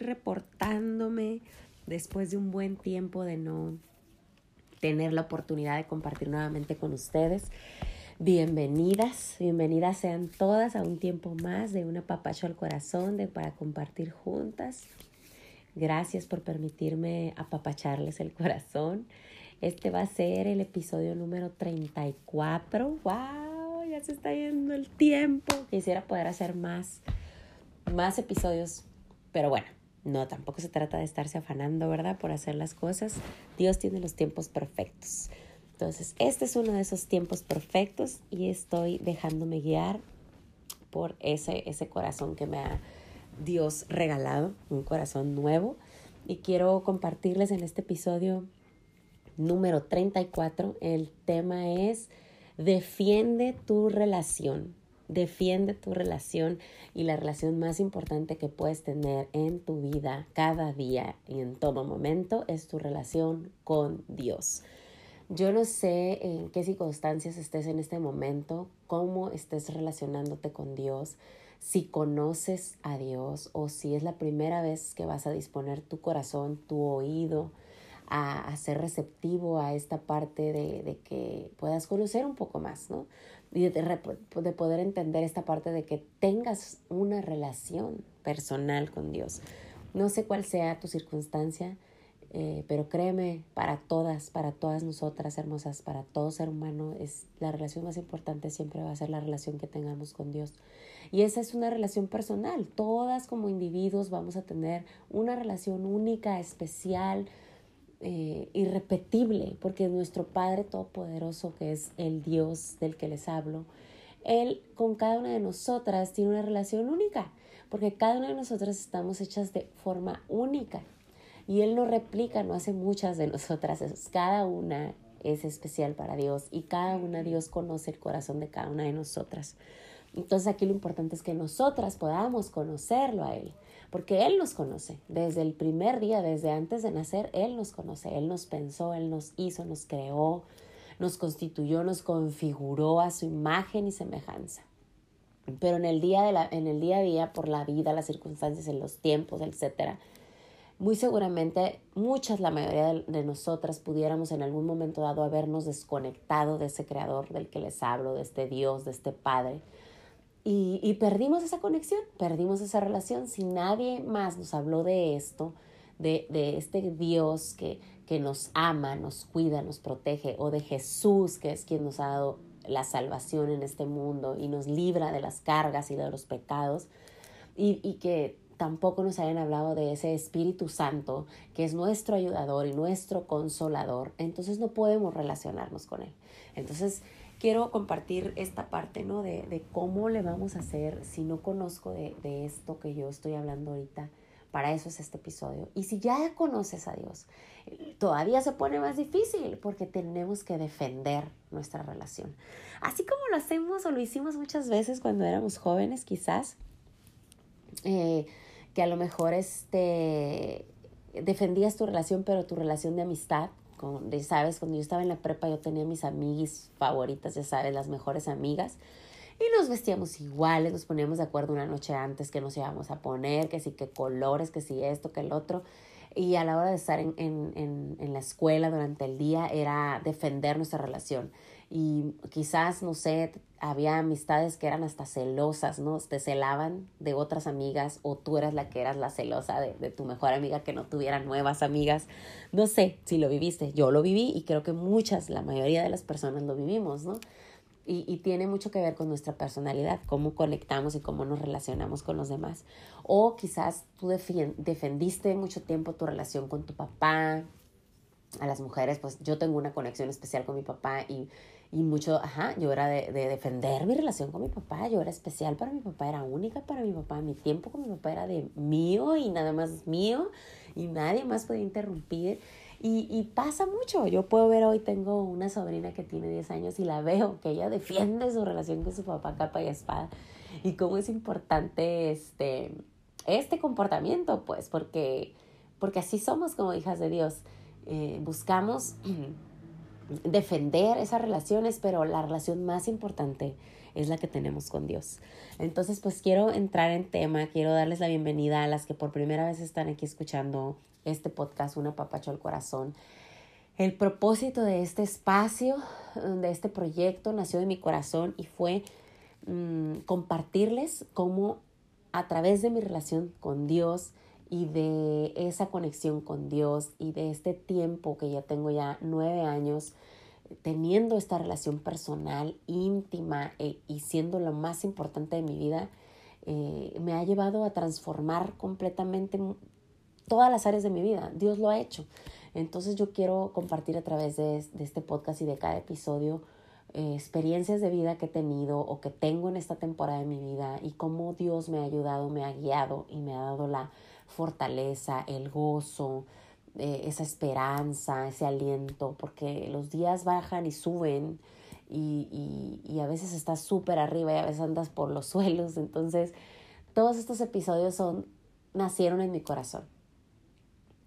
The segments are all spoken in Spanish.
reportándome después de un buen tiempo de no tener la oportunidad de compartir nuevamente con ustedes. Bienvenidas, bienvenidas sean todas a un tiempo más de un apapacho al corazón de para compartir juntas. Gracias por permitirme apapacharles el corazón. Este va a ser el episodio número 34. ¡Wow! ya se está yendo el tiempo. Quisiera poder hacer más, más episodios, pero bueno, no, tampoco se trata de estarse afanando, ¿verdad? Por hacer las cosas. Dios tiene los tiempos perfectos. Entonces, este es uno de esos tiempos perfectos y estoy dejándome guiar por ese, ese corazón que me ha Dios regalado, un corazón nuevo. Y quiero compartirles en este episodio número 34. El tema es Defiende tu relación. Defiende tu relación y la relación más importante que puedes tener en tu vida cada día y en todo momento es tu relación con Dios. Yo no sé en qué circunstancias estés en este momento, cómo estés relacionándote con Dios, si conoces a Dios o si es la primera vez que vas a disponer tu corazón, tu oído, a, ser receptivo a esta parte de, de, que puedas conocer un poco más, ¿no? Y de, de, poder entender esta parte de que tengas una relación personal con Dios. No sé cuál sea tu circunstancia, eh, pero créeme, para todas, para todas nosotras hermosas, para todo ser humano, es la relación más importante siempre va a ser la relación que tengamos con Dios. Y esa es una relación personal. Todas como individuos vamos a tener una relación única, especial, eh, irrepetible, porque nuestro Padre Todopoderoso, que es el Dios del que les hablo, Él con cada una de nosotras tiene una relación única, porque cada una de nosotras estamos hechas de forma única. Y Él no replica, no hace muchas de nosotras, cada una es especial para Dios y cada una Dios conoce el corazón de cada una de nosotras. Entonces aquí lo importante es que nosotras podamos conocerlo a Él, porque Él nos conoce. Desde el primer día, desde antes de nacer, Él nos conoce. Él nos pensó, Él nos hizo, nos creó, nos constituyó, nos configuró a su imagen y semejanza. Pero en el día, de la, en el día a día, por la vida, las circunstancias, en los tiempos, etcétera, muy seguramente muchas, la mayoría de, de, nosotras pudiéramos en algún momento dado habernos desconectado de ese creador del que les hablo, de este Dios, de este Padre, y, perdimos esa conexión, perdimos esa relación. Si nadie más nos habló de esto, de, de este Dios que, que nos ama, nos cuida, nos protege, o de Jesús, que es quien nos ha dado la salvación en este mundo y nos libra de las cargas y de los pecados, y, y que tampoco nos hayan hablado de ese Espíritu Santo, que es nuestro ayudador y nuestro consolador, entonces no podemos relacionarnos con Él. Entonces, quiero compartir esta parte, ¿no? De, cómo le vamos a hacer si no conozco de, de esto que yo estoy hablando ahorita. Para eso es este episodio. Y si ya conoces a Dios, todavía se pone más difícil porque tenemos que defender nuestra relación. Así como lo hacemos o lo hicimos muchas veces cuando éramos jóvenes, quizás, eh, que a lo mejor este, defendías tu relación, pero tu relación de amistad con, sabes, cuando yo estaba en la prepa yo tenía mis amigas favoritas, ya sabes, las mejores amigas. Y nos vestíamos iguales, nos poníamos de acuerdo una noche antes que nos íbamos a poner, que sí, que colores, que sí esto, que el otro. Y a la hora de estar en, en, en, en la escuela durante el día era defender nuestra relación y quizás, no sé, había amistades que eran hasta celosas, ¿no? Te celaban de otras amigas o tú eras la que eras la celosa de, de, tu mejor amiga que no tuviera nuevas amigas. No sé si lo viviste, yo lo viví y creo que muchas, la mayoría de las personas lo vivimos, ¿no? Y, y tiene mucho que ver con nuestra personalidad, cómo conectamos y cómo nos relacionamos con los demás. O quizás tú defendiste mucho tiempo tu relación con tu papá, a las mujeres, pues yo tengo una conexión especial con mi papá y y mucho, ajá, yo era de, de, defender mi relación con mi papá, yo era especial para mi papá, era única para mi papá, mi tiempo con mi papá era de mío y nada más mío y nadie más podía interrumpir. Y, y pasa mucho, yo puedo ver hoy, tengo una sobrina que tiene 10 años y la veo, que ella defiende su relación con su papá capa y espada. Y cómo es importante este, este comportamiento, pues, porque, porque así somos como hijas de Dios. Eh, buscamos defender esas relaciones, pero la relación más importante es la que tenemos con Dios. Entonces, pues quiero entrar en tema, quiero darles la bienvenida a las que por primera vez están aquí escuchando este podcast, Una Papacho al Corazón. El propósito de este espacio, de este proyecto, nació de mi corazón y fue mm, compartirles cómo a través de mi relación con Dios y de esa conexión con Dios y de este tiempo que ya tengo ya nueve años teniendo esta relación personal, íntima eh, y siendo lo más importante de mi vida, eh, me ha llevado a transformar completamente todas las áreas de mi vida. Dios lo ha hecho. Entonces yo quiero compartir a través de, este podcast y de cada episodio eh, experiencias de vida que he tenido o que tengo en esta temporada de mi vida y cómo Dios me ha ayudado, me ha guiado y me ha dado la fortaleza, el gozo, eh, esa esperanza, ese aliento, porque los días bajan y suben y, y, y a veces estás súper arriba y a veces andas por los suelos. Entonces, todos estos episodios son, nacieron en mi corazón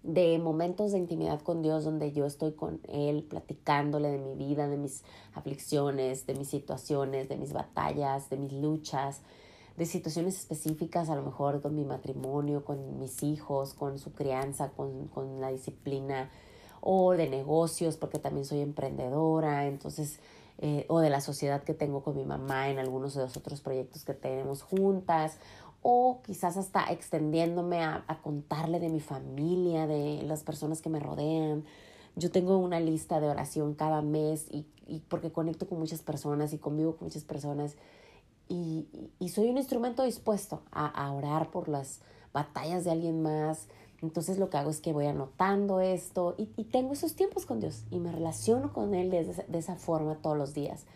de momentos de intimidad con Dios donde yo estoy con Él platicándole de mi vida, de mis aflicciones, de mis situaciones, de mis batallas, de mis luchas, de situaciones específicas, a lo mejor con mi matrimonio, con mis hijos, con su crianza, con, con la disciplina, o de negocios, porque también soy emprendedora, entonces, eh, o de la sociedad que tengo con mi mamá en algunos de los otros proyectos que tenemos juntas, o quizás hasta extendiéndome a, contarle de mi familia, de las personas que me rodean. Yo tengo una lista de oración cada mes y, y porque conecto con muchas personas y convivo con muchas personas y, y soy un instrumento dispuesto a, a, orar por las batallas de alguien más. Entonces lo que hago es que voy anotando esto y, y tengo esos tiempos con Dios y me relaciono con Él de, de esa forma todos los días.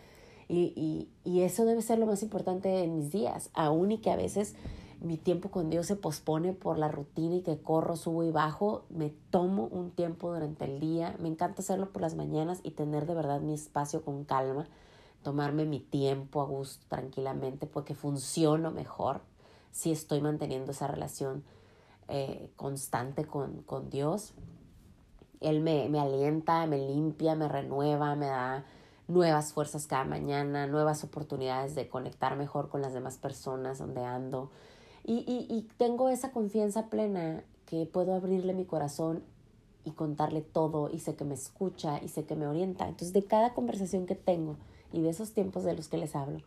Y, y, eso debe ser lo más importante en mis días, aún y que a veces mi tiempo con Dios se pospone por la rutina y que corro, subo y bajo, me tomo un tiempo durante el día. Me encanta hacerlo por las mañanas y tener de verdad mi espacio con calma, tomarme mi tiempo a gusto, tranquilamente, porque funciono mejor si estoy manteniendo esa relación eh, constante con, con Dios. Él me, me alienta, me limpia, me renueva, me da nuevas fuerzas cada mañana, nuevas oportunidades de conectar mejor con las demás personas donde ando. Y, y, y tengo esa confianza plena que puedo abrirle mi corazón y contarle todo y sé que me escucha y sé que me orienta. Entonces de cada conversación que tengo y de esos tiempos de los que les hablo,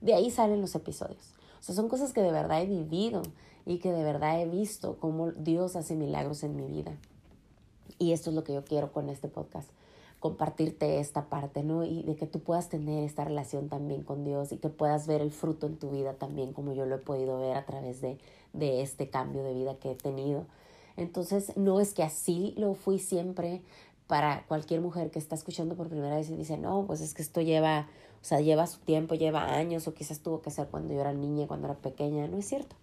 de ahí salen los episodios. O sea, son cosas que de verdad he vivido y que de verdad he visto cómo Dios hace milagros en mi vida. Y esto es lo que yo quiero con este podcast compartirte esta parte, ¿no? Y de que tú puedas tener esta relación también con Dios y que puedas ver el fruto en tu vida también como yo lo he podido ver a través de, de este cambio de vida que he tenido. Entonces, no es que así lo fui siempre para cualquier mujer que está escuchando por primera vez y dice, no, pues es que esto lleva, o sea, lleva su tiempo, lleva años, o quizás tuvo que ser cuando yo era niña, cuando era pequeña. No es cierto.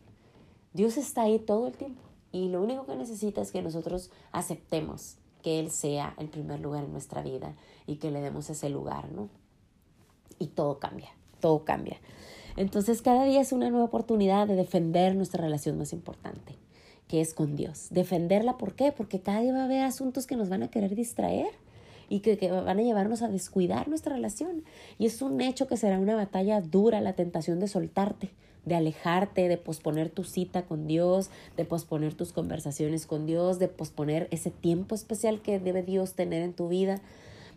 Dios está ahí todo el tiempo. Y lo único que necesita es que nosotros aceptemos que Él sea el primer lugar en nuestra vida y que le demos ese lugar, ¿no? Y todo cambia, todo cambia. Entonces cada día es una nueva oportunidad de defender nuestra relación más importante, que es con Dios. Defenderla, ¿por qué? Porque cada día va a haber asuntos que nos van a querer distraer y que, que, van a llevarnos a descuidar nuestra relación. Y es un hecho que será una batalla dura la tentación de soltarte, de alejarte, de posponer tu cita con Dios, de posponer tus conversaciones con Dios, de posponer ese tiempo especial que debe Dios tener en tu vida,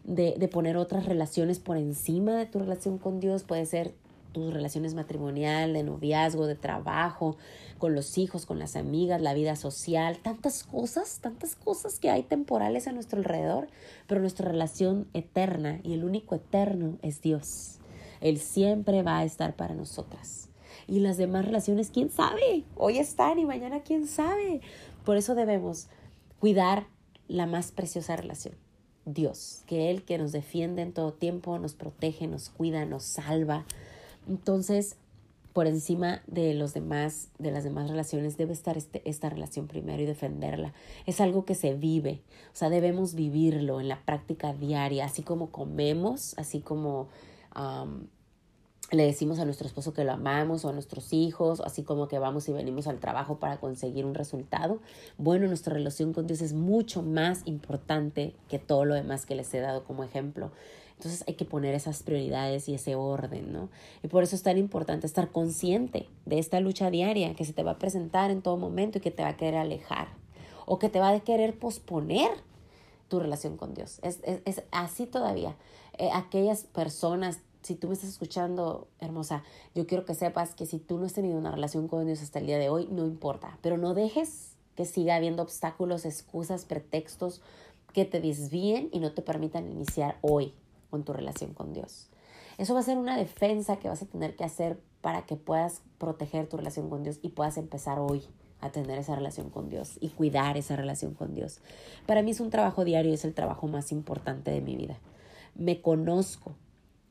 de, de poner otras relaciones por encima de tu relación con Dios. Puede ser tus relaciones matrimonial, de noviazgo, de trabajo, con los hijos, con las amigas, la vida social, tantas cosas, tantas cosas que hay temporales a nuestro alrededor, pero nuestra relación eterna y el único eterno es Dios. Él siempre va a estar para nosotras. Y las demás relaciones, quién sabe, hoy están y mañana quién sabe. Por eso debemos cuidar la más preciosa relación, Dios, que Él que nos defiende en todo tiempo, nos protege, nos cuida, nos salva. Entonces, por encima de los demás, de las demás relaciones, debe estar este, esta relación primero y defenderla. Es algo que se vive, o sea, debemos vivirlo en la práctica diaria, así como comemos, así como le decimos a nuestro esposo que lo amamos o a nuestros hijos, así como que vamos y venimos al trabajo para conseguir un resultado. Bueno, nuestra relación con Dios es mucho más importante que todo lo demás que les he dado como ejemplo. Entonces hay que poner esas prioridades y ese orden, ¿no? Y por eso es tan importante estar consciente de esta lucha diaria que se te va a presentar en todo momento y que te va a querer alejar o que te va a querer posponer tu relación con Dios. Es, es, así todavía. Eh, aquellas personas si tú me estás escuchando, hermosa, yo quiero que sepas que si tú no has tenido una relación con Dios hasta el día de hoy, no importa, pero no dejes que siga habiendo obstáculos, excusas, pretextos que te desvíen y no te permitan iniciar hoy con tu relación con Dios. Eso va a ser una defensa que vas a tener que hacer para que puedas proteger tu relación con Dios y puedas empezar hoy a tener esa relación con Dios y cuidar esa relación con Dios. Para mí es un trabajo diario, es el trabajo más importante de mi vida. Me conozco,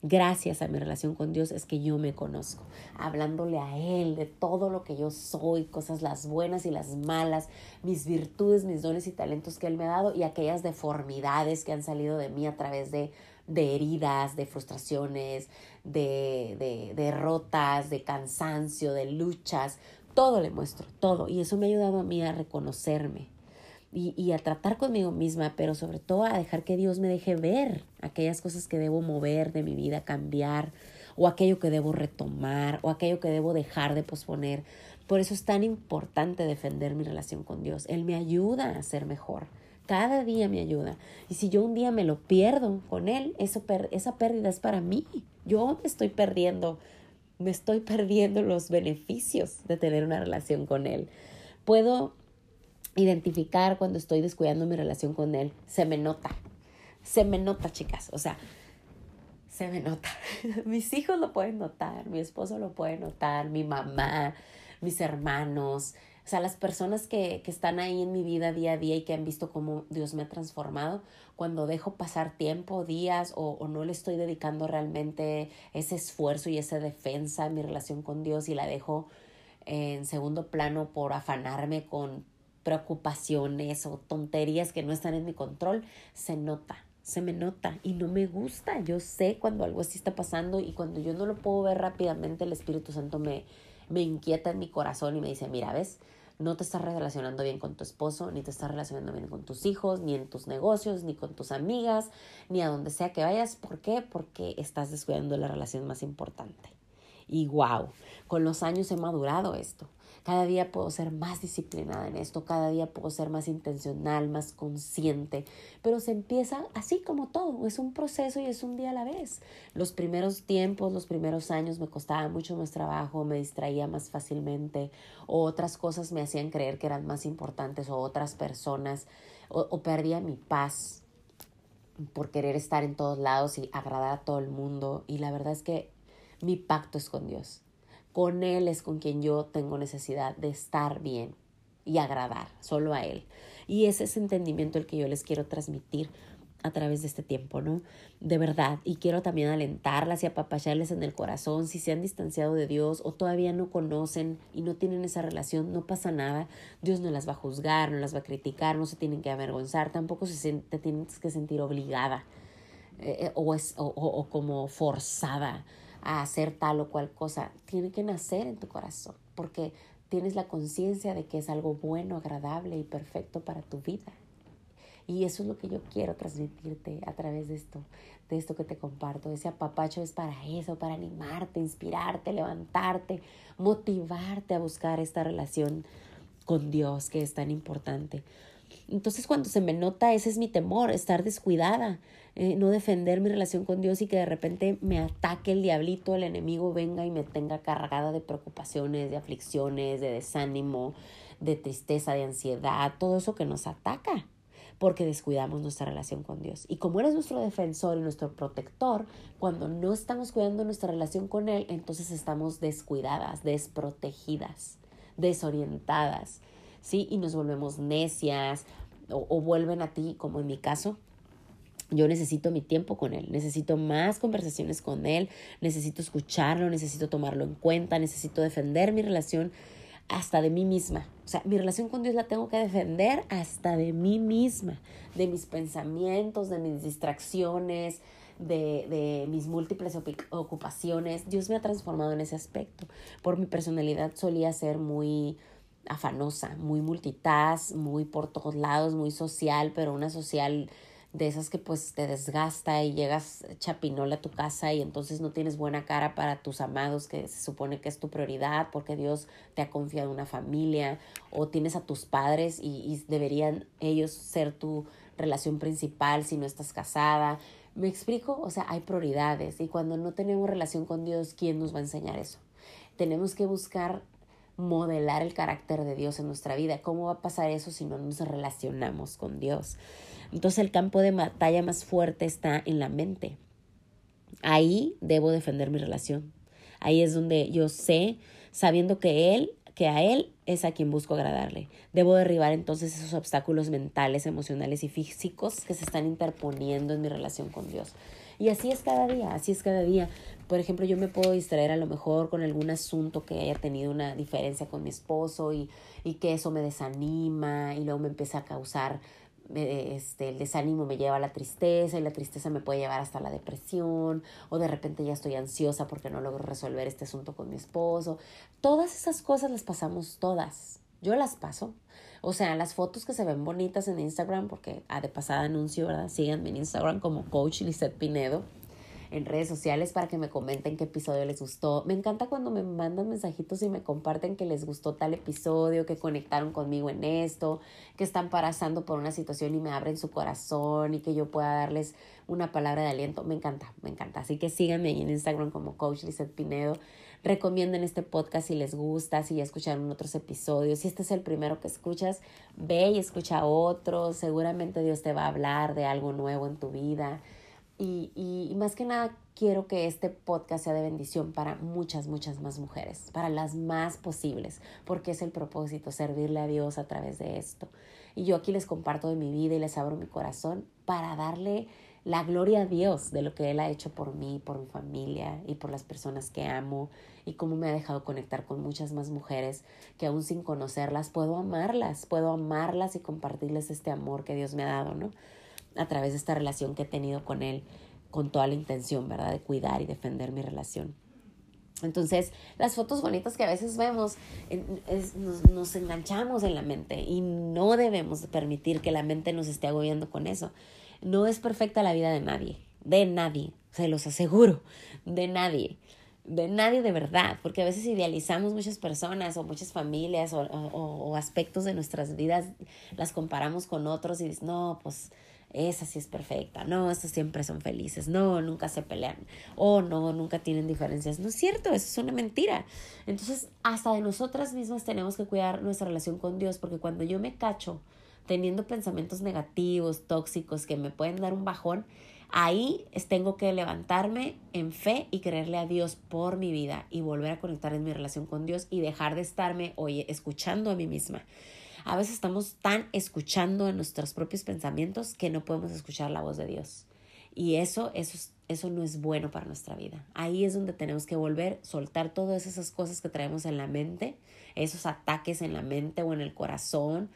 gracias a mi relación con Dios es que yo me conozco, hablándole a Él de todo lo que yo soy, cosas las buenas y las malas, mis virtudes, mis dones y talentos que Él me ha dado y aquellas deformidades que han salido de mí a través de, de heridas, de frustraciones, de, de derrotas, de cansancio, de luchas. Todo le muestro, todo. Y eso me ha ayudado a mí a reconocerme, y, y, a tratar conmigo misma, pero sobre todo a dejar que Dios me deje ver aquellas cosas que debo mover de mi vida, cambiar, o aquello que debo retomar, o aquello que debo dejar de posponer. Por eso es tan importante defender mi relación con Dios. Él me ayuda a ser mejor. Cada día me ayuda. Y si yo un día me lo pierdo con Él, eso esa pérdida es para mí. Yo me estoy perdiendo, me estoy perdiendo los beneficios de tener una relación con Él. Puedo identificar cuando estoy descuidando mi relación con él. Se me nota. Se me nota, chicas. O sea, se me nota. mis hijos lo pueden notar, mi esposo lo puede notar, mi mamá, mis hermanos. O sea, las personas que, que están ahí en mi vida día a día y que han visto cómo Dios me ha transformado, cuando dejo pasar tiempo, días o, o no le estoy dedicando realmente ese esfuerzo y esa defensa en mi relación con Dios y la dejo en segundo plano por afanarme con preocupaciones o tonterías que no están en mi control, se nota, se me nota y no me gusta. Yo sé cuando algo así está pasando y cuando yo no lo puedo ver rápidamente, el Espíritu Santo me, me inquieta en mi corazón y me dice, mira, ves, no te estás relacionando bien con tu esposo, ni te estás relacionando bien con tus hijos, ni en tus negocios, ni con tus amigas, ni a donde sea que vayas. ¿Por qué? Porque estás descuidando la relación más importante. Y wow, con los años he madurado esto. Cada día puedo ser más disciplinada en esto, cada día puedo ser más intencional, más consciente, pero se empieza así como todo, es un proceso y es un día a la vez. Los primeros tiempos, los primeros años me costaba mucho más trabajo, me distraía más fácilmente o otras cosas me hacían creer que eran más importantes o otras personas o, o perdía mi paz por querer estar en todos lados y agradar a todo el mundo y la verdad es que mi pacto es con Dios. Con Él es con quien yo tengo necesidad de estar bien y agradar, solo a Él. Y ese es ese entendimiento el que yo les quiero transmitir a través de este tiempo, ¿no? De verdad. Y quiero también alentarlas y apapacharles en el corazón. Si se han distanciado de Dios o todavía no conocen y no tienen esa relación, no pasa nada. Dios no las va a juzgar, no las va a criticar, no se tienen que avergonzar, tampoco se te tienes que sentir obligada eh, o, es, o, o como forzada a hacer tal o cual cosa. Tiene que nacer en tu corazón porque tienes la conciencia de que es algo bueno, agradable y perfecto para tu vida. Y eso es lo que yo quiero transmitirte a través de esto, de esto que te comparto. Ese apapacho es para eso, para animarte, inspirarte, levantarte, motivarte a buscar esta relación con Dios que es tan importante. Entonces cuando se me nota, ese es mi temor, estar descuidada, eh, no defender mi relación con Dios y que de repente me ataque el diablito, el enemigo venga y me tenga cargada de preocupaciones, de aflicciones, de desánimo, de tristeza, de ansiedad, todo eso que nos ataca porque descuidamos nuestra relación con Dios. Y como eres nuestro defensor y nuestro protector, cuando no estamos cuidando nuestra relación con Él, entonces estamos descuidadas, desprotegidas, desorientadas, ¿sí? Y nos volvemos necias o, o vuelven a ti, como en mi caso, yo necesito mi tiempo con Él, necesito más conversaciones con Él, necesito escucharlo, necesito tomarlo en cuenta, necesito defender mi relación hasta de mí misma. O sea, mi relación con Dios la tengo que defender hasta de mí misma, de mis pensamientos, de mis distracciones, de, de mis múltiples ocupaciones. Dios me ha transformado en ese aspecto. Por mi personalidad solía ser muy afanosa, muy multitask, muy por todos lados, muy social, pero una social de esas que pues te desgasta y llegas chapinola a tu casa y entonces no tienes buena cara para tus amados que se supone que es tu prioridad porque Dios te ha confiado una familia o tienes a tus padres y, y deberían ellos ser tu relación principal si no estás casada. ¿Me explico? O sea, hay prioridades y cuando no tenemos relación con Dios, ¿quién nos va a enseñar eso? Tenemos que buscar modelar el carácter de Dios en nuestra vida. ¿Cómo va a pasar eso si no nos relacionamos con Dios? Entonces el campo de batalla más fuerte está en la mente. Ahí debo defender mi relación. Ahí es donde yo sé, sabiendo que Él, que a Él es a quien busco agradarle. Debo derribar entonces esos obstáculos mentales, emocionales y físicos que se están interponiendo en mi relación con Dios. Y así es cada día, así es cada día. Por ejemplo, yo me puedo distraer a lo mejor con algún asunto que haya tenido una diferencia con mi esposo y, y que eso me desanima y luego me empieza a causar este, el desánimo me lleva a la tristeza y la tristeza me puede llevar hasta la depresión o de repente ya estoy ansiosa porque no logro resolver este asunto con mi esposo. Todas esas cosas las pasamos todas. Yo las paso. O sea, las fotos que se ven bonitas en Instagram, porque ah, de pasada anuncio, ¿verdad? Síganme en Instagram como Coach Lizette Pinedo en redes sociales para que me comenten qué episodio les gustó. Me encanta cuando me mandan mensajitos y me comparten que les gustó tal episodio, que conectaron conmigo en esto, que están pasando por una situación y me abren su corazón y que yo pueda darles una palabra de aliento. Me encanta, me encanta. Así que síganme en Instagram como Coach Lizette Pinedo. Recomienden este podcast si les gusta, si ya escucharon otros episodios. Si este es el primero que escuchas, ve y escucha otros. Seguramente Dios te va a hablar de algo nuevo en tu vida. Y, y, más que nada quiero que este podcast sea de bendición para muchas, muchas más mujeres, para las más posibles, porque es el propósito, servirle a Dios a través de esto. Y yo aquí les comparto de mi vida y les abro mi corazón para darle la gloria a Dios de lo que Él ha hecho por mí, por mi familia y por las personas que amo y cómo me ha dejado conectar con muchas más mujeres que aún sin conocerlas puedo amarlas, puedo amarlas y compartirles este amor que Dios me ha dado, ¿no? a través de esta relación que he tenido con él, con toda la intención, ¿verdad?, de cuidar y defender mi relación. Entonces, las fotos bonitas que a veces vemos, nos, nos, enganchamos en la mente y no debemos permitir que la mente nos esté agobiando con eso. No es perfecta la vida de nadie, de nadie, se los aseguro, de nadie, de nadie de verdad, porque a veces idealizamos muchas personas o muchas familias o, o aspectos de nuestras vidas, las comparamos con otros y dices, no, pues esa sí es perfecta, no, estas siempre son felices, no, nunca se pelean, o no, nunca tienen diferencias. No es cierto, eso es una mentira. Entonces, hasta de nosotras mismas tenemos que cuidar nuestra relación con Dios, porque cuando yo me cacho teniendo pensamientos negativos, tóxicos, que me pueden dar un bajón, ahí tengo que levantarme en fe y creerle a Dios por mi vida y volver a conectar en mi relación con Dios y dejar de estarme, oye, escuchando a mí misma. A veces estamos tan escuchando en nuestros propios pensamientos que no podemos escuchar la voz de Dios. Y eso, eso, eso no es bueno para nuestra vida. Ahí es donde tenemos que volver, soltar todas esas cosas que traemos en la mente, esos ataques en la mente o en el corazón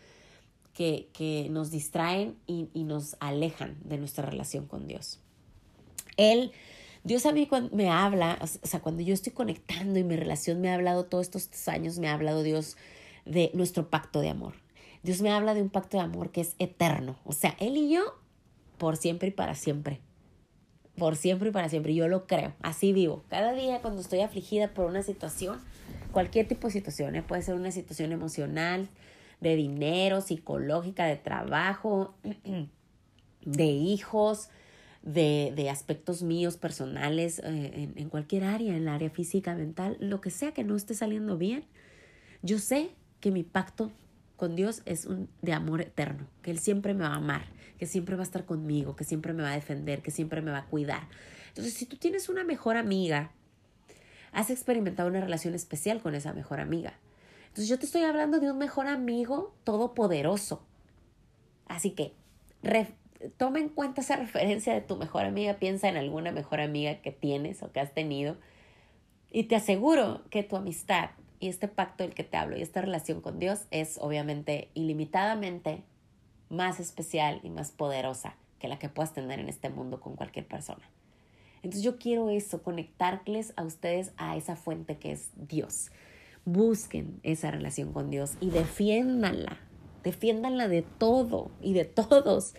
que, que nos distraen y, y nos alejan de nuestra relación con Dios. Él, Dios a mí cuando me habla, o sea, cuando yo estoy conectando y mi relación me ha hablado todos estos años, me ha hablado Dios de nuestro pacto de amor. Dios me habla de un pacto de amor que es eterno. O sea, Él y yo por siempre y para siempre. Por siempre y para siempre. Yo lo creo. Así vivo. Cada día cuando estoy afligida por una situación, cualquier tipo de situación, ¿eh? puede ser una situación emocional, de dinero, psicológica, de trabajo, de hijos, de, de aspectos míos personales, eh, en, en cualquier área, en el área física, mental, lo que sea que no esté saliendo bien. Yo sé que mi pacto con Dios es un de amor eterno, que Él siempre me va a amar, que siempre va a estar conmigo, que siempre me va a defender, que siempre me va a cuidar. Entonces, si tú tienes una mejor amiga, has experimentado una relación especial con esa mejor amiga. Entonces, yo te estoy hablando de un mejor amigo todopoderoso. Así que, toma en cuenta esa referencia de tu mejor amiga, piensa en alguna mejor amiga que tienes o que has tenido. Y te aseguro que tu amistad y este pacto del que te hablo y esta relación con Dios es obviamente ilimitadamente más especial y más poderosa que la que puedas tener en este mundo con cualquier persona. Entonces yo quiero eso, conectarles a ustedes a esa fuente que es Dios. Busquen esa relación con Dios y defiéndanla, defiéndanla de todo y de todos,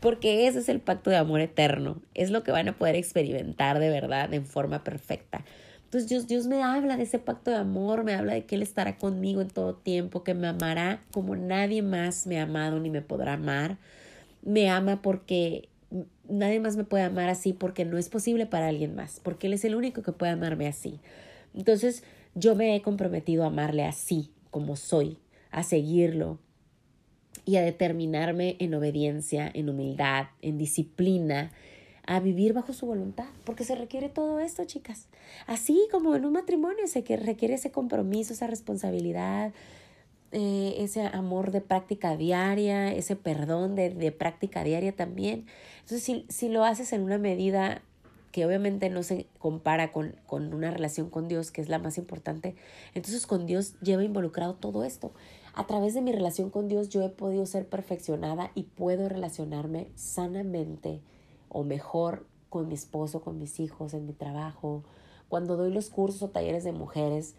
porque ese es el pacto de amor eterno, es lo que van a poder experimentar de verdad en forma perfecta. Entonces Dios, Dios me habla de ese pacto de amor, me habla de que Él estará conmigo en todo tiempo, que me amará como nadie más me ha amado ni me podrá amar. Me ama porque nadie más me puede amar así porque no es posible para alguien más, porque Él es el único que puede amarme así. Entonces yo me he comprometido a amarle así, como soy, a seguirlo y a determinarme en obediencia, en humildad, en disciplina, a vivir bajo su voluntad, porque se requiere todo esto, chicas. Así como en un matrimonio se requiere ese compromiso, esa responsabilidad, eh, ese amor de práctica diaria, ese perdón de, de práctica diaria también. Entonces, si, si, lo haces en una medida que obviamente no se compara con, con una relación con Dios, que es la más importante, entonces con Dios lleva involucrado todo esto. A través de mi relación con Dios yo he podido ser perfeccionada y puedo relacionarme sanamente o mejor con mi esposo, con mis hijos, en mi trabajo. Cuando doy los cursos o talleres de mujeres,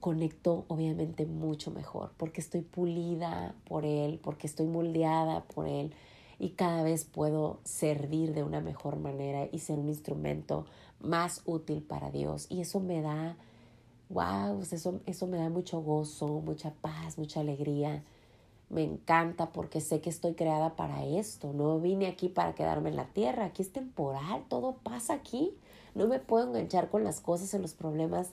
conecto obviamente mucho mejor porque estoy pulida por él, porque estoy moldeada por él y cada vez puedo servir de una mejor manera y ser un instrumento más útil para Dios. Y eso me da, wow, eso, eso me da mucho gozo, mucha paz, mucha alegría. Me encanta porque sé que estoy creada para esto. No vine aquí para quedarme en la tierra. Aquí es temporal, todo pasa aquí. No me puedo enganchar con las cosas, en los problemas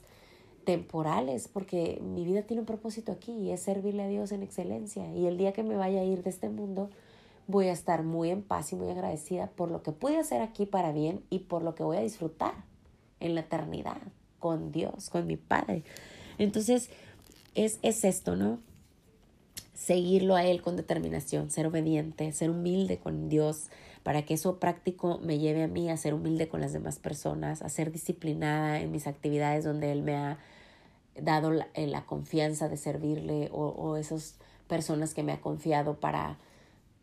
temporales, porque mi vida tiene un propósito aquí y es servirle a Dios en excelencia. Y el día que me vaya a ir de este mundo, voy a estar muy en paz y muy agradecida por lo que pude hacer aquí para bien y por lo que voy a disfrutar en la eternidad con Dios, con mi Padre. Entonces, es, es esto, ¿no? Seguirlo a Él con determinación, ser obediente, ser humilde con Dios, para que eso práctico me lleve a mí a ser humilde con las demás personas, a ser disciplinada en mis actividades donde Él me ha dado la, eh, confianza de servirle o, o esas personas que me ha confiado para,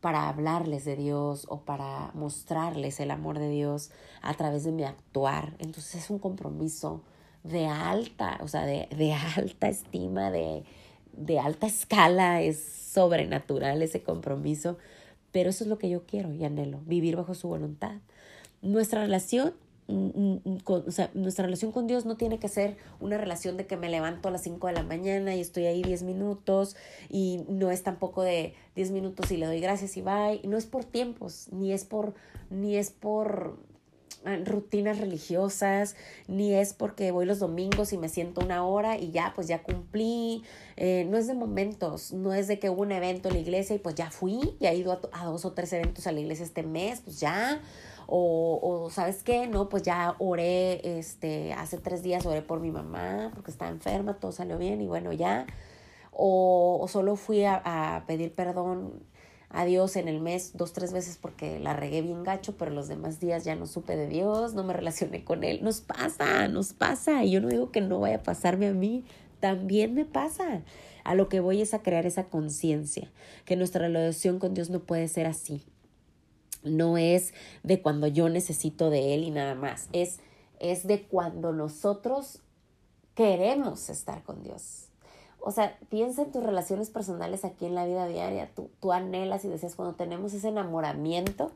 para hablarles de Dios o para mostrarles el amor de Dios a través de mi actuar. Entonces es un compromiso de alta, o sea, de, de alta estima, de, de alta escala, es sobrenatural ese compromiso, pero eso es lo que yo quiero y anhelo, vivir bajo su voluntad. Nuestra relación o sea, nuestra relación con Dios no tiene que ser una relación de que me levanto a las 5 de la mañana y estoy ahí 10 minutos y no es tampoco de 10 minutos y le doy gracias y bye. No es por tiempos, ni es por, ni es por ah, rutinas religiosas, ni es porque voy los domingos y me siento una hora y ya, pues ya cumplí. Eh, no es de momentos, no es de que hubo un evento en la iglesia y pues ya fui, y he ido a dos o tres eventos a la iglesia este mes, pues ya o, o, ¿sabes qué? No, pues ya oré, este, hace tres días oré por mi mamá porque estaba enferma, todo salió bien y bueno, ya. O, o solo fui a, a, pedir perdón a Dios en el mes dos, tres veces porque la regué bien gacho, pero los demás días ya no supe de Dios, no me relacioné con Él. Nos pasa, nos pasa. Y yo no digo que no vaya a pasarme a mí, también me pasa. A lo que voy es a crear esa conciencia, que nuestra relación con Dios no puede ser así no es de cuando yo necesito de Él y nada más, es, es de cuando nosotros queremos estar con Dios. O sea, piensa en tus relaciones personales aquí en la vida diaria. Tú, tú anhelas y deseas cuando tenemos ese enamoramiento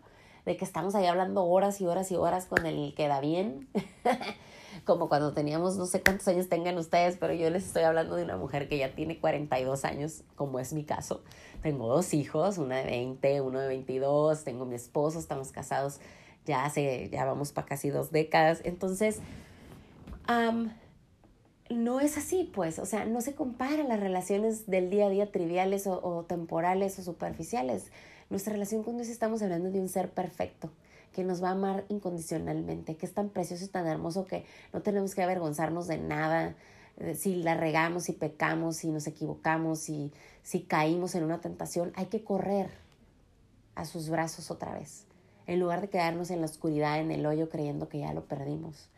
de que estamos ahí hablando horas y horas y horas con el que da bien. como cuando teníamos, no sé cuántos años tengan ustedes, pero yo les estoy hablando de una mujer que ya tiene 42 años, como es mi caso. Tengo dos hijos, una de 20, uno de 22, tengo mi esposo, estamos casados ya hace, ya vamos para casi dos décadas. Entonces, no es así, pues, o sea, no se comparan las relaciones del día a día triviales o temporales o superficiales. Nuestra relación con Dios estamos hablando de un ser perfecto que nos va a amar incondicionalmente, que es tan precioso y tan hermoso que no tenemos que avergonzarnos de nada. Si la regamos, si pecamos, si nos equivocamos, si, si caímos en una tentación, hay que correr a sus brazos otra vez, en lugar de quedarnos en la oscuridad, en el hoyo, creyendo que ya lo perdimos,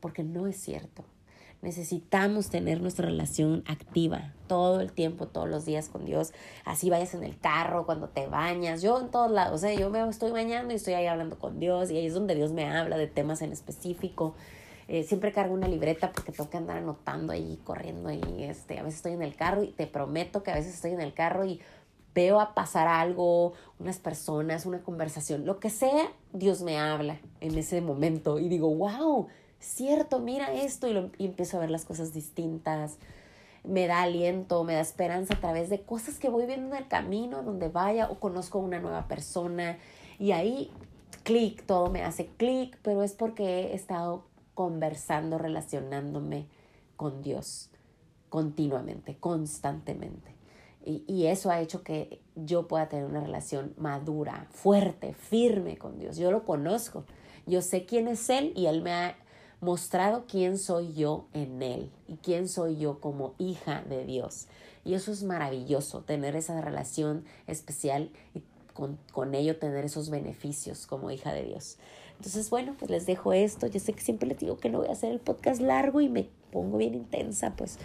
porque no es cierto. Necesitamos tener nuestra relación activa todo el tiempo, todos los días con Dios. Así vayas en el carro, cuando te bañas. Yo en todos lados, o yo me estoy bañando y estoy ahí hablando con Dios y ahí es donde Dios me habla de temas en específico. Eh, siempre cargo una libreta porque tengo que andar anotando ahí, corriendo y este, a veces estoy en el carro y te prometo que a veces estoy en el carro y veo a pasar algo, unas personas, una conversación, lo que sea, Dios me habla en ese momento y digo, wow, cierto, mira esto y, lo, y empiezo a ver las cosas distintas. Me da aliento, me da esperanza a través de cosas que voy viendo en el camino, donde vaya o conozco a una nueva persona y ahí clic, todo me hace clic, pero es porque he estado conversando, relacionándome con Dios continuamente, constantemente. Y, eso ha hecho que yo pueda tener una relación madura, fuerte, firme con Dios. Yo lo conozco, yo sé quién es Él y Él me ha mostrado quién soy yo en Él y quién soy yo como hija de Dios. Y eso es maravilloso, tener esa relación especial y con, con ello tener esos beneficios como hija de Dios. Entonces, bueno, pues les dejo esto. Yo sé que siempre les digo que no voy a hacer el podcast largo y me pongo bien intensa, pues.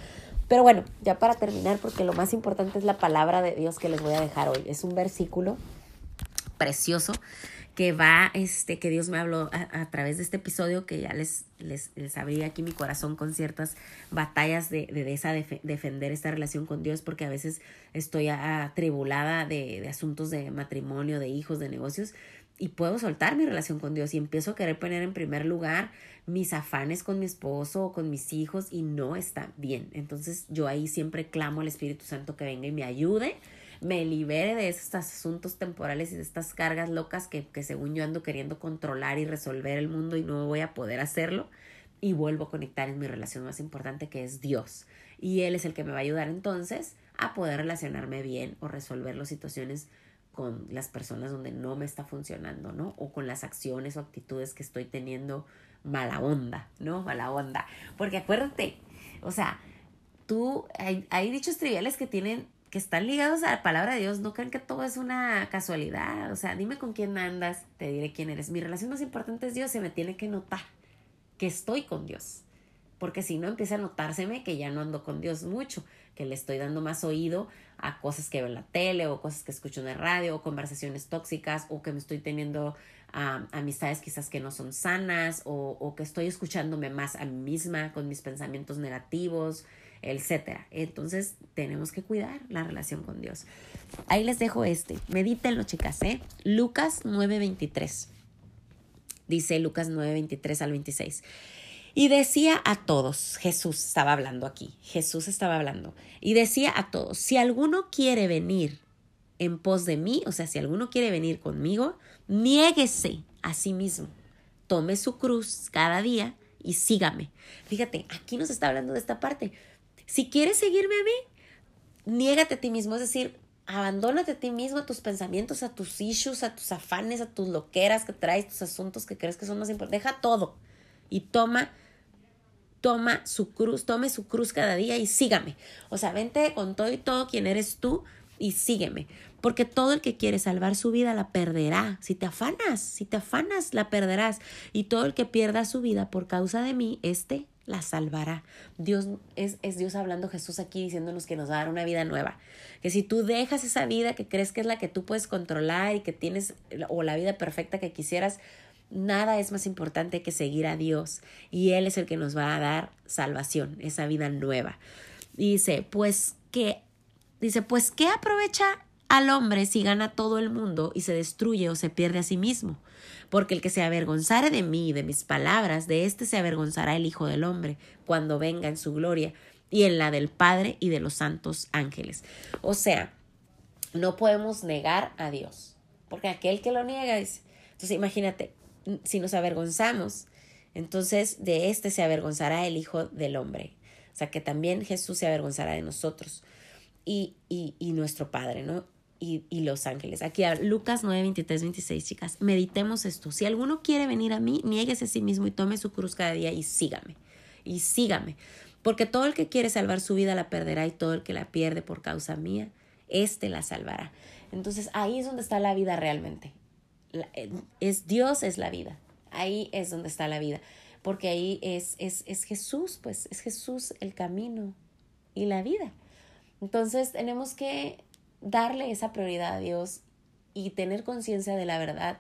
Pero bueno, ya para terminar, porque lo más importante es la palabra de Dios que les voy a dejar hoy. Es un versículo precioso que va, este, que Dios me habló a, través de este episodio, que ya les, les, les abrí aquí mi corazón con ciertas batallas de, de, esa defender esta relación con Dios, porque a veces estoy atribulada de, de asuntos de matrimonio, de hijos, de negocios, y puedo soltar mi relación con Dios y empiezo a querer poner en primer lugar mis afanes con mi esposo o con mis hijos y no está bien. Entonces yo ahí siempre clamo al Espíritu Santo que venga y me ayude, me libere de estos asuntos temporales y de estas cargas locas que, que según yo ando queriendo controlar y resolver el mundo y no voy a poder hacerlo y vuelvo a conectar en mi relación más importante que es Dios. Y Él es el que me va a ayudar entonces a poder relacionarme bien o resolver las situaciones con las personas donde no me está funcionando, ¿no? O con las acciones o actitudes que estoy teniendo mala onda, ¿no? Mala onda. Porque acuérdate, o sea, tú, hay, hay dichos triviales que tienen, que están ligados a la palabra de Dios, no creen que todo es una casualidad, o sea, dime con quién andas, te diré quién eres. Mi relación más importante es Dios, se me tiene que notar que estoy con Dios, porque si no empieza a notárseme que ya no ando con Dios mucho, que le estoy dando más oído a cosas que veo en la tele o cosas que escucho en la radio o conversaciones tóxicas o que me estoy teniendo amistades quizás que no son sanas o, o, que estoy escuchándome más a mí misma con mis pensamientos negativos, etcétera. Entonces tenemos que cuidar la relación con Dios. Ahí les dejo este. Medítenlo, chicas, ¿eh? Lucas 9:23. Dice Lucas 9:23 al 26. Y decía a todos, Jesús estaba hablando aquí, Jesús estaba hablando, y decía a todos, si alguno quiere venir en pos de mí, o sea, si alguno quiere venir conmigo, niéguese a sí mismo, tome su cruz cada día y sígame. Fíjate, aquí nos está hablando de esta parte. Si quieres seguirme a mí, niégate a ti mismo, es decir, abandónate a ti mismo, a tus pensamientos, a tus issues, a tus afanes, a tus loqueras que traes, tus asuntos que crees que son más importantes. Deja todo y toma toma su cruz, tome su cruz cada día y sígame. O sea, vente con todo y todo quien eres tú y sígueme. Porque todo el que quiere salvar su vida la perderá. Si te afanas, si te afanas, la perderás. Y todo el que pierda su vida por causa de mí, este la salvará. Dios es, es Dios hablando Jesús aquí diciéndonos que nos va a dar una vida nueva. Que si tú dejas esa vida que crees que es la que tú puedes controlar y que tienes o la vida perfecta que quisieras, Nada es más importante que seguir a Dios y Él es el que nos va a dar salvación, esa vida nueva. Dice, pues que, dice, pues ¿qué aprovecha al hombre si gana todo el mundo y se destruye o se pierde a sí mismo? Porque el que se avergonzare de mí y de mis palabras, de éste se avergonzará el Hijo del Hombre cuando venga en su gloria y en la del Padre y de los santos ángeles. O sea, no podemos negar a Dios, porque aquel que lo niega dice, entonces imagínate, si nos avergonzamos, entonces de éste se avergonzará el Hijo del Hombre. O sea que también Jesús se avergonzará de nosotros y, y nuestro Padre, ¿no? Y, los ángeles. Aquí Lucas 9, 23, 26, chicas. Meditemos esto. Si alguno quiere venir a mí, niéguese a sí mismo y tome su cruz cada día y sígame. Y sígame. Porque todo el que quiere salvar su vida la perderá y todo el que la pierde por causa mía, éste la salvará. Entonces ahí es donde está la vida realmente. Eh, es Dios es la vida. Ahí es donde está la vida. porque ahí es, es, es Jesús, pues es Jesús el camino y la vida. Entonces tenemos que darle esa prioridad a Dios y tener conciencia de la verdad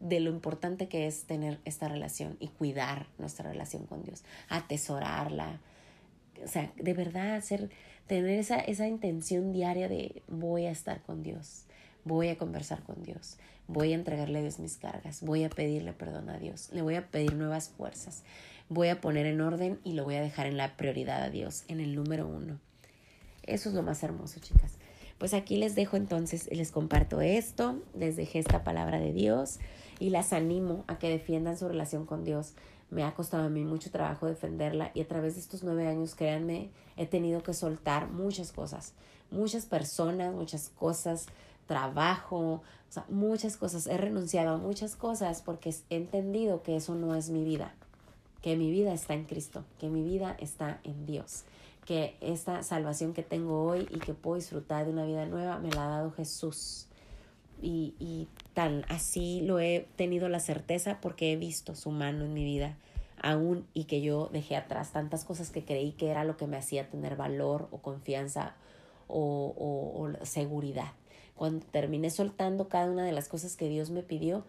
de lo importante que es tener esta relación y cuidar nuestra relación con Dios, atesorarla. O sea, de verdad, hacer, tener esa, esa intención diaria de voy a estar con Dios, voy a conversar con Dios, voy a entregarle a Dios mis cargas, voy a pedirle perdón a Dios, le voy a pedir nuevas fuerzas, voy a poner en orden y lo voy a dejar en la prioridad a Dios, en el número uno. Eso es lo más hermoso, chicas. Pues aquí les dejo entonces, les comparto esto, les dejé esta palabra de Dios y las animo a que defiendan su relación con Dios. Me ha costado a mí mucho trabajo defenderla y a través de estos nueve años, créanme, he tenido que soltar muchas cosas, muchas personas, muchas cosas, trabajo, o sea, muchas cosas. He renunciado a muchas cosas porque he entendido que eso no es mi vida, que mi vida está en Cristo, que mi vida está en Dios que esta salvación que tengo hoy y que puedo disfrutar de una vida nueva me la ha dado Jesús. Y, y tan así lo he tenido la certeza porque he visto su mano en mi vida aún y que yo dejé atrás tantas cosas que creí que era lo que me hacía tener valor o confianza o, o, o seguridad. Cuando terminé soltando cada una de las cosas que Dios me pidió,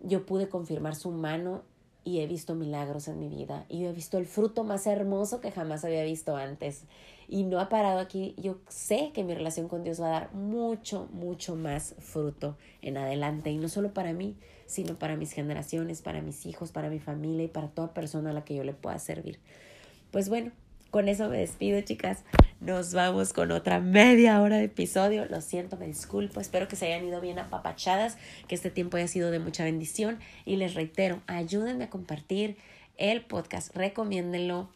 yo pude confirmar su mano y he visto milagros en mi vida y he visto el fruto más hermoso que jamás había visto antes. Y no ha parado aquí. Yo sé que mi relación con Dios va a dar mucho, mucho más fruto en adelante. Y no solo para mí, sino para mis generaciones, para mis hijos, para mi familia y para toda persona a la que yo le pueda servir. Pues bueno, con eso me despido, chicas. Nos vamos con otra media hora de episodio. Lo siento, me disculpo. Espero que se hayan ido bien apapachadas, que este tiempo haya sido de mucha bendición. Y les reitero, ayúdenme a compartir el podcast, recomiéndenlo.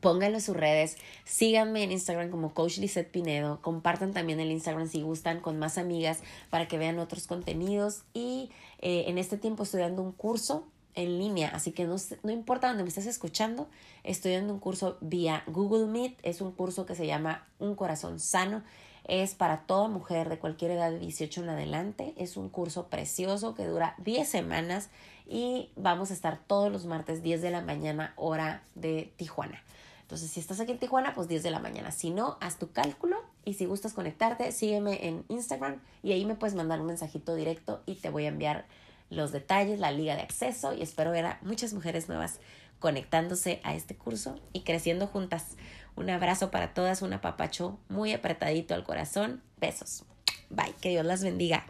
Pónganlo en sus redes, síganme en Instagram como Coach Lizette Pinedo, compartan también el Instagram si gustan con más amigas para que vean otros contenidos y eh, en este tiempo estoy dando un curso en línea, así que no, no importa dónde me estés escuchando, estoy dando un curso vía Google Meet, es un curso que se llama Un Corazón Sano, es para toda mujer de cualquier edad de 18 en adelante, es un curso precioso que dura 10 semanas y vamos a estar todos los martes 10 de la mañana hora de Tijuana. Entonces, si estás aquí en Tijuana, pues 10 de la mañana. Si no, haz tu cálculo y si gustas conectarte, sígueme en Instagram y ahí me puedes mandar un mensajito directo y te voy a enviar los detalles, la liga de acceso y espero ver a muchas mujeres nuevas conectándose a este curso y creciendo juntas. Un abrazo para todas, un apapacho muy apretadito al corazón. Besos. Bye, que Dios las bendiga.